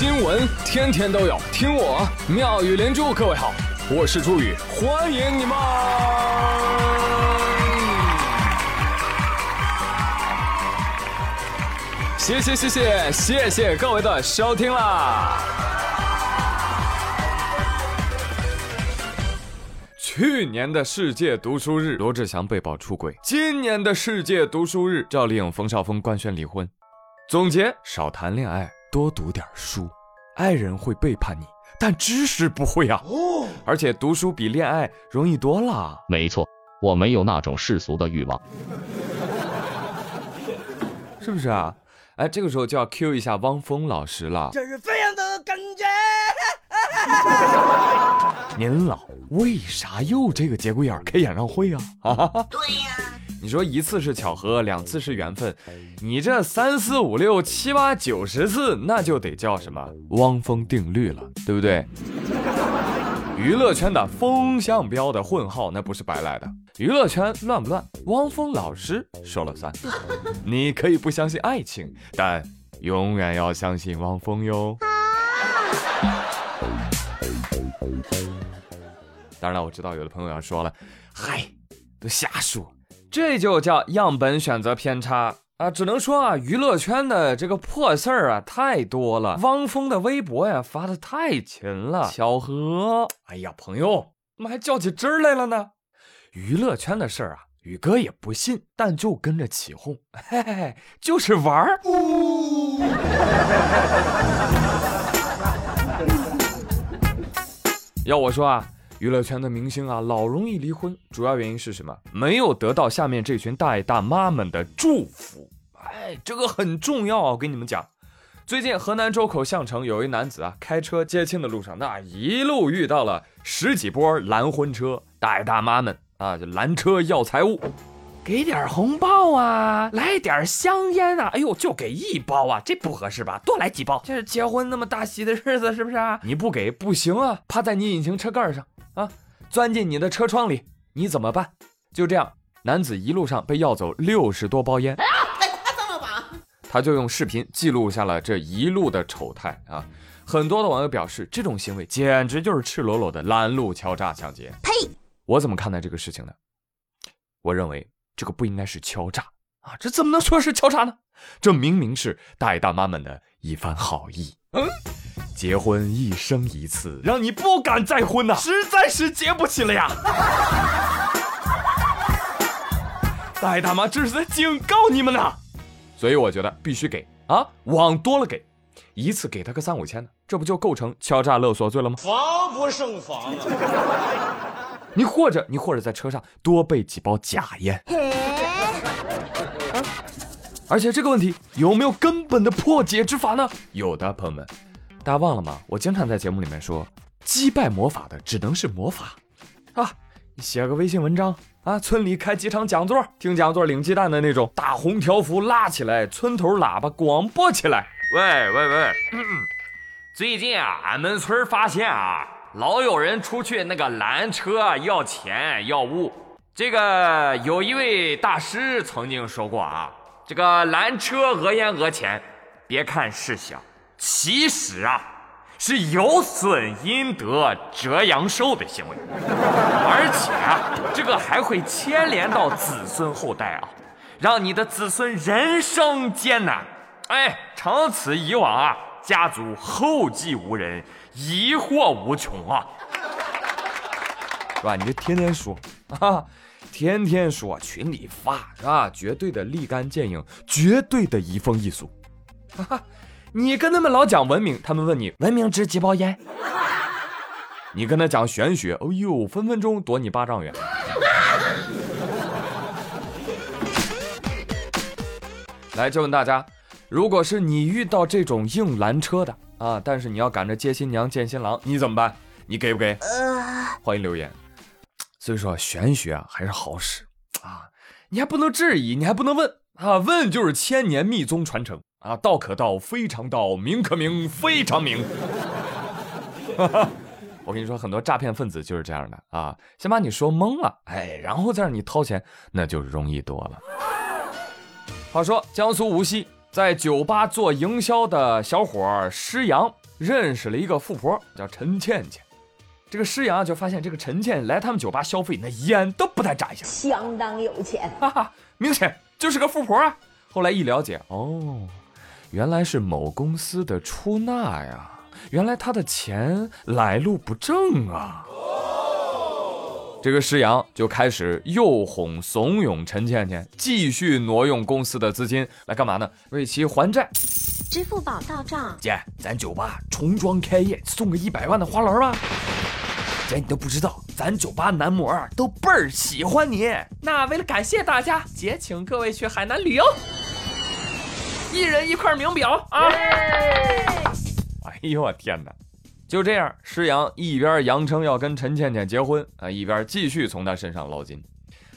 新闻天天都有，听我妙语连珠。各位好，我是朱宇，欢迎你们！谢谢谢谢谢谢各位的收听啦！去年的世界读书日，罗志祥被曝出轨；今年的世界读书日，赵丽颖、冯绍峰官宣离婚。总结：少谈恋爱，多读点书。爱人会背叛你，但知识不会啊！哦，而且读书比恋爱容易多了。没错，我没有那种世俗的欲望，是不是啊？哎，这个时候就要 Q 一下汪峰老师了。这是飞扬的感觉。您老为啥又这个节骨眼开演唱会啊？啊，对呀。你说一次是巧合，两次是缘分，你这三四五六七八九十次，那就得叫什么汪峰定律了，对不对？娱乐圈的风向标的混号那不是白来的。娱乐圈乱不乱？汪峰老师说了算。你可以不相信爱情，但永远要相信汪峰哟。当然了，我知道有的朋友要说了，嗨，都瞎说。这就叫样本选择偏差啊！只能说啊，娱乐圈的这个破事儿啊太多了。汪峰的微博呀发的太勤了，巧合。哎呀，朋友，怎么还较起真儿来了呢？娱乐圈的事儿啊，宇哥也不信，但就跟着起哄，嘿嘿嘿，就是玩儿。要我说啊。娱乐圈的明星啊，老容易离婚，主要原因是什么？没有得到下面这群大爷大妈们的祝福。哎，这个很重要啊！我跟你们讲，最近河南周口项城有一男子啊，开车接亲的路上，那一路遇到了十几波拦婚车，大爷大妈们啊，就拦车要财物。给点红包啊，来点香烟啊！哎呦，就给一包啊，这不合适吧？多来几包，这是结婚那么大喜的日子，是不是啊？你不给不行啊，趴在你引擎车盖上啊，钻进你的车窗里，你怎么办？就这样，男子一路上被要走六十多包烟，太夸张了吧？他就用视频记录下了这一路的丑态啊！很多的网友表示，这种行为简直就是赤裸裸的拦路敲诈抢劫。呸！我怎么看待这个事情呢？我认为。这个不应该是敲诈啊！这怎么能说是敲诈呢？这明明是大爷大妈们的一番好意。嗯，结婚一生一次，让你不敢再婚呐，实在是结不起了呀！大爷大妈这是在警告你们呢，所以我觉得必须给。啊，往多了给，一次给他个三五千的，这不就构成敲诈勒索罪了吗？防不胜防。啊！你或者你或者在车上多备几包假烟，而且这个问题有没有根本的破解之法呢？有的，朋友们，大家忘了吗？我经常在节目里面说，击败魔法的只能是魔法啊！你写个微信文章啊，村里开几场讲座，听讲座领鸡蛋的那种，大红条幅拉起来，村头喇叭广播起来，喂喂喂，最近啊，俺们村发现啊。老有人出去那个拦车要钱要物，这个有一位大师曾经说过啊，这个拦车讹烟讹钱，别看事小，其实啊是有损阴德折阳寿的行为，而且啊这个还会牵连到子孙后代啊，让你的子孙人生艰难，哎，长此以往啊，家族后继无人。疑惑无穷啊，是吧？你就天天说啊，天天说，群里发是吧？绝对的立竿见影，绝对的移风易俗。哈哈，你跟他们老讲文明，他们问你文明值几包烟？你跟他讲玄学，哦呦，分分钟躲你八丈远。来，就问大家，如果是你遇到这种硬拦车的？啊！但是你要赶着接新娘见新郎，你怎么办？你给不给？欢迎留言。所以说玄学啊还是好使啊，你还不能质疑，你还不能问啊，问就是千年密宗传承啊，道可道非常道，名可名非常名。我跟你说，很多诈骗分子就是这样的啊，先把你说懵了，哎，然后再让你掏钱，那就容易多了。话说江苏无锡。在酒吧做营销的小伙施阳认识了一个富婆叫陈倩倩。这个施阳就发现这个陈倩来他们酒吧消费，那烟都不带眨一下，相当有钱，哈哈，明显就是个富婆啊。后来一了解，哦，原来是某公司的出纳呀，原来他的钱来路不正啊。这个施阳就开始诱哄怂恿陈倩倩继续挪用公司的资金来干嘛呢？为其还债。支付宝到账，姐，咱酒吧重装开业，送个一百万的花篮吧。姐，你都不知道，咱酒吧男模都倍儿喜欢你。那为了感谢大家，姐请各位去海南旅游，一人一块名表啊！哎呦我天哪！就这样，施阳一边扬称要跟陈倩倩结婚啊，一边继续从她身上捞金。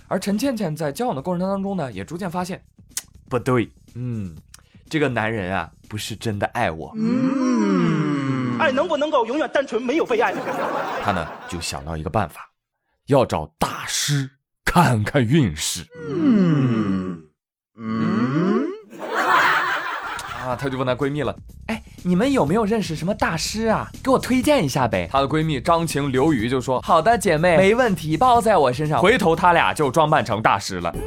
而陈倩倩在交往的过程当中呢，也逐渐发现 不对，嗯，这个男人啊，不是真的爱我。嗯爱能不能够永远单纯没有被爱？他呢就想到一个办法，要找大师看看运势。嗯嗯，啊，她就问她闺蜜了，哎，你们有没有认识什么大师啊？给我推荐一下呗。她的闺蜜张晴刘宇就说：“好的，姐妹，没问题，包在我身上。”回头他俩就装扮成大师了。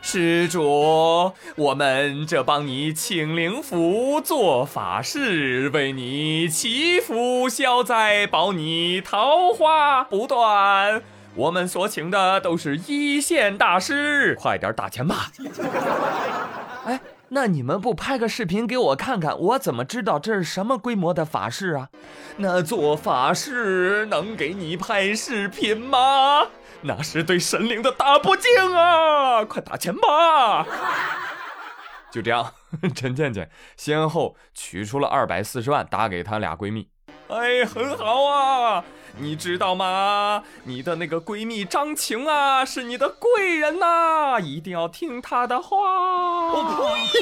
施主，我们这帮你请灵符做法事，为你祈福消灾，保你桃花不断。我们所请的都是一线大师，快点打钱吧！哎，那你们不拍个视频给我看看，我怎么知道这是什么规模的法事啊？那做法事能给你拍视频吗？那是对神灵的大不敬啊！快打钱吧！就这样，陈倩倩先后取出了二百四十万，打给她俩闺蜜。哎，很好啊！你知道吗？你的那个闺蜜张晴啊，是你的贵人呐，一定要听她的话。我呸！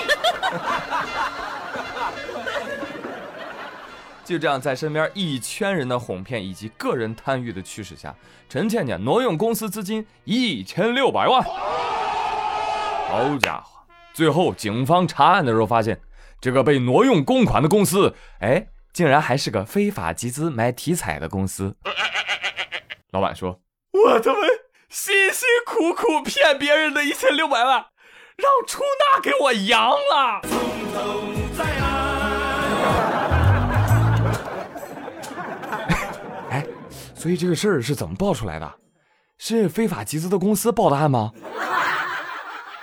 就这样，在身边一圈人的哄骗以及个人贪欲的驱使下，陈倩倩挪用公司资金一千六百万。好家伙！最后警方查案的时候发现，这个被挪用公款的公司，哎，竟然还是个非法集资买体彩的公司。老板说：“我他妈辛辛苦苦骗别人的一千六百万，让出纳给我扬了。”所以这个事儿是怎么爆出来的？是非法集资的公司报的案吗？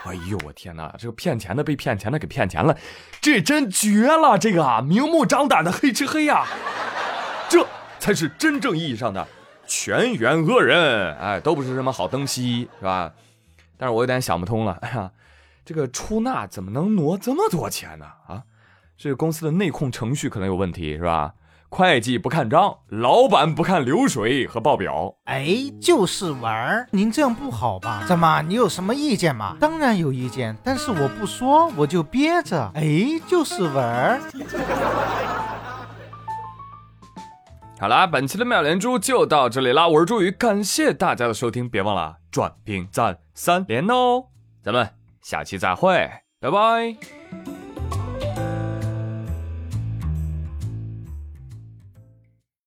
哎呦我天哪！这个骗钱的被骗钱的给骗钱了，这真绝了！这个啊，明目张胆的黑吃黑呀，这才是真正意义上的全员恶人！哎，都不是什么好东西，是吧？但是我有点想不通了，哎呀，这个出纳怎么能挪这么多钱呢？啊，这个公司的内控程序可能有问题，是吧？会计不看账，老板不看流水和报表，哎，就是玩儿。您这样不好吧？怎么，你有什么意见吗？当然有意见，但是我不说，我就憋着。哎，就是玩儿。好啦，本期的妙连珠就到这里啦，我是朱宇，感谢大家的收听，别忘了转评赞三连哦，咱们下期再会，拜拜。